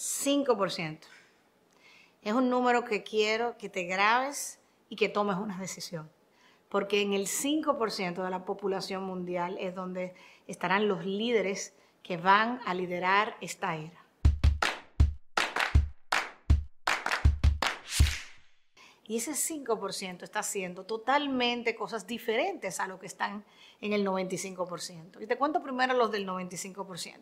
5%. Es un número que quiero que te grabes y que tomes una decisión. Porque en el 5% de la población mundial es donde estarán los líderes que van a liderar esta era. Y ese 5% está haciendo totalmente cosas diferentes a lo que están en el 95%. Y te cuento primero los del 95%.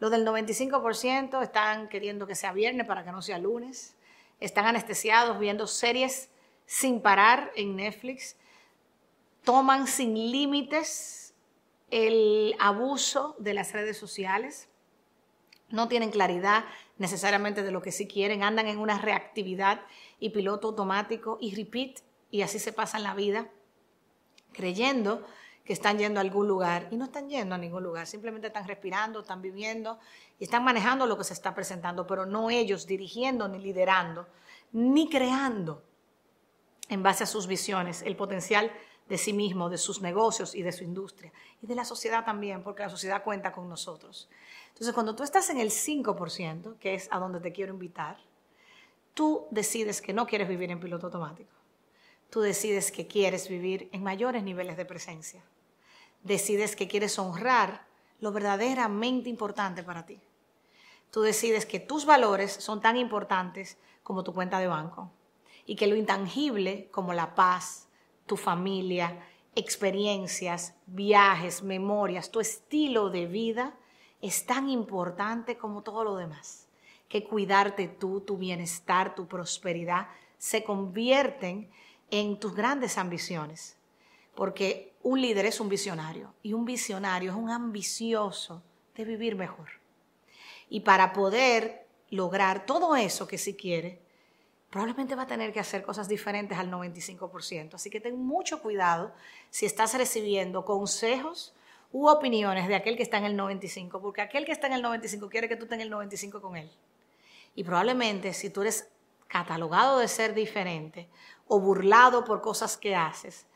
Los del 95% están queriendo que sea viernes para que no sea lunes. Están anestesiados viendo series sin parar en Netflix. Toman sin límites el abuso de las redes sociales. No tienen claridad necesariamente de lo que sí quieren. Andan en una reactividad y piloto automático y repeat. Y así se pasan la vida creyendo que están yendo a algún lugar y no están yendo a ningún lugar, simplemente están respirando, están viviendo y están manejando lo que se está presentando, pero no ellos dirigiendo ni liderando, ni creando en base a sus visiones el potencial de sí mismo, de sus negocios y de su industria y de la sociedad también, porque la sociedad cuenta con nosotros. Entonces, cuando tú estás en el 5%, que es a donde te quiero invitar, tú decides que no quieres vivir en piloto automático. Tú decides que quieres vivir en mayores niveles de presencia decides que quieres honrar lo verdaderamente importante para ti. Tú decides que tus valores son tan importantes como tu cuenta de banco y que lo intangible como la paz, tu familia, experiencias, viajes, memorias, tu estilo de vida es tan importante como todo lo demás. Que cuidarte tú, tu bienestar, tu prosperidad se convierten en tus grandes ambiciones. Porque un líder es un visionario y un visionario es un ambicioso de vivir mejor. Y para poder lograr todo eso que sí quiere, probablemente va a tener que hacer cosas diferentes al 95%. Así que ten mucho cuidado si estás recibiendo consejos u opiniones de aquel que está en el 95, porque aquel que está en el 95 quiere que tú estés en el 95 con él. Y probablemente si tú eres catalogado de ser diferente o burlado por cosas que haces,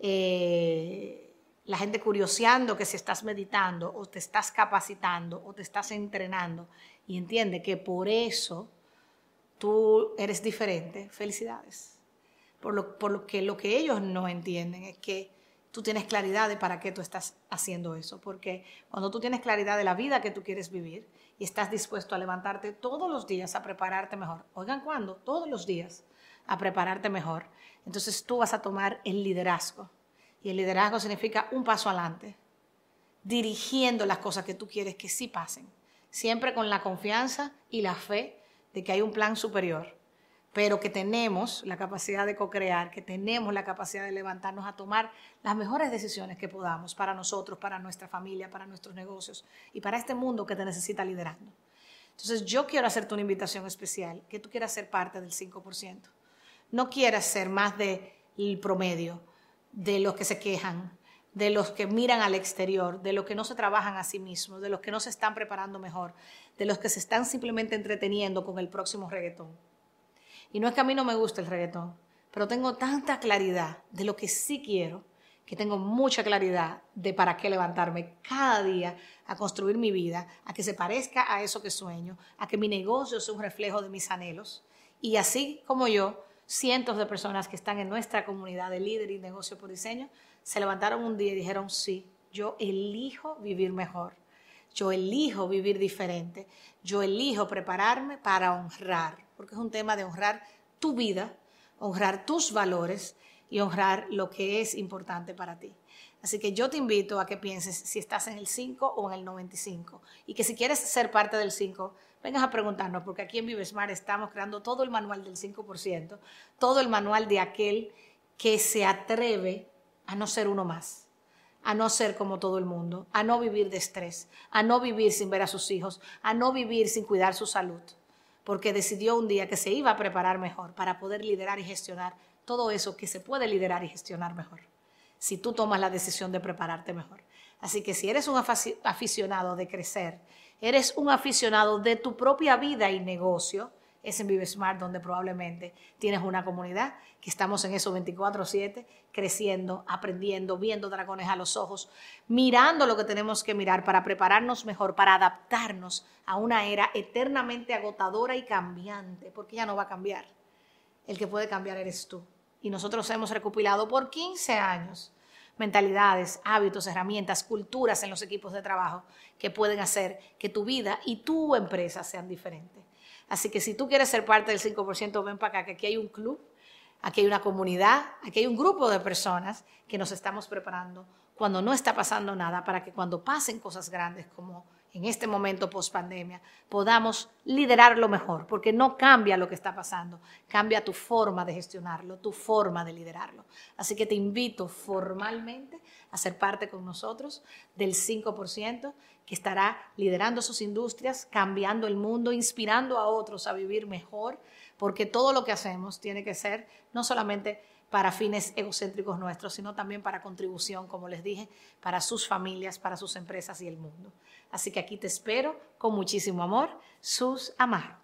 eh, la gente curioseando que si estás meditando o te estás capacitando o te estás entrenando y entiende que por eso tú eres diferente, felicidades. Por lo, por lo que lo que ellos no entienden es que tú tienes claridad de para qué tú estás haciendo eso, porque cuando tú tienes claridad de la vida que tú quieres vivir y estás dispuesto a levantarte todos los días a prepararte mejor, oigan cuándo, todos los días a prepararte mejor, entonces tú vas a tomar el liderazgo. Y el liderazgo significa un paso adelante, dirigiendo las cosas que tú quieres que sí pasen, siempre con la confianza y la fe de que hay un plan superior, pero que tenemos la capacidad de co-crear, que tenemos la capacidad de levantarnos a tomar las mejores decisiones que podamos para nosotros, para nuestra familia, para nuestros negocios y para este mundo que te necesita liderando. Entonces yo quiero hacerte una invitación especial, que tú quieras ser parte del 5% no quieras ser más del promedio, de los que se quejan, de los que miran al exterior, de los que no se trabajan a sí mismos, de los que no se están preparando mejor, de los que se están simplemente entreteniendo con el próximo reggaetón. Y no es que a mí no me guste el reggaetón, pero tengo tanta claridad de lo que sí quiero, que tengo mucha claridad de para qué levantarme cada día a construir mi vida, a que se parezca a eso que sueño, a que mi negocio sea un reflejo de mis anhelos. Y así como yo, cientos de personas que están en nuestra comunidad de líder y negocio por diseño se levantaron un día y dijeron, sí, yo elijo vivir mejor, yo elijo vivir diferente, yo elijo prepararme para honrar, porque es un tema de honrar tu vida, honrar tus valores y honrar lo que es importante para ti. Así que yo te invito a que pienses si estás en el 5 o en el 95 y que si quieres ser parte del 5, vengas a preguntarnos, porque aquí en Vivesmar estamos creando todo el manual del 5%, todo el manual de aquel que se atreve a no ser uno más, a no ser como todo el mundo, a no vivir de estrés, a no vivir sin ver a sus hijos, a no vivir sin cuidar su salud, porque decidió un día que se iba a preparar mejor para poder liderar y gestionar todo eso que se puede liderar y gestionar mejor, si tú tomas la decisión de prepararte mejor. Así que si eres un aficionado de crecer, eres un aficionado de tu propia vida y negocio, es en Vive Smart, donde probablemente tienes una comunidad que estamos en esos 24/7, creciendo, aprendiendo, viendo dragones a los ojos, mirando lo que tenemos que mirar para prepararnos mejor, para adaptarnos a una era eternamente agotadora y cambiante, porque ya no va a cambiar. El que puede cambiar eres tú. Y nosotros hemos recopilado por 15 años mentalidades, hábitos, herramientas, culturas en los equipos de trabajo que pueden hacer que tu vida y tu empresa sean diferentes. Así que si tú quieres ser parte del 5%, ven para acá, que aquí hay un club, aquí hay una comunidad, aquí hay un grupo de personas que nos estamos preparando cuando no está pasando nada para que cuando pasen cosas grandes como en este momento post pandemia, podamos liderarlo mejor, porque no cambia lo que está pasando, cambia tu forma de gestionarlo, tu forma de liderarlo. Así que te invito formalmente a ser parte con nosotros del 5% que estará liderando sus industrias, cambiando el mundo, inspirando a otros a vivir mejor, porque todo lo que hacemos tiene que ser no solamente para fines egocéntricos nuestros, sino también para contribución, como les dije, para sus familias, para sus empresas y el mundo. Así que aquí te espero con muchísimo amor, sus Amaro.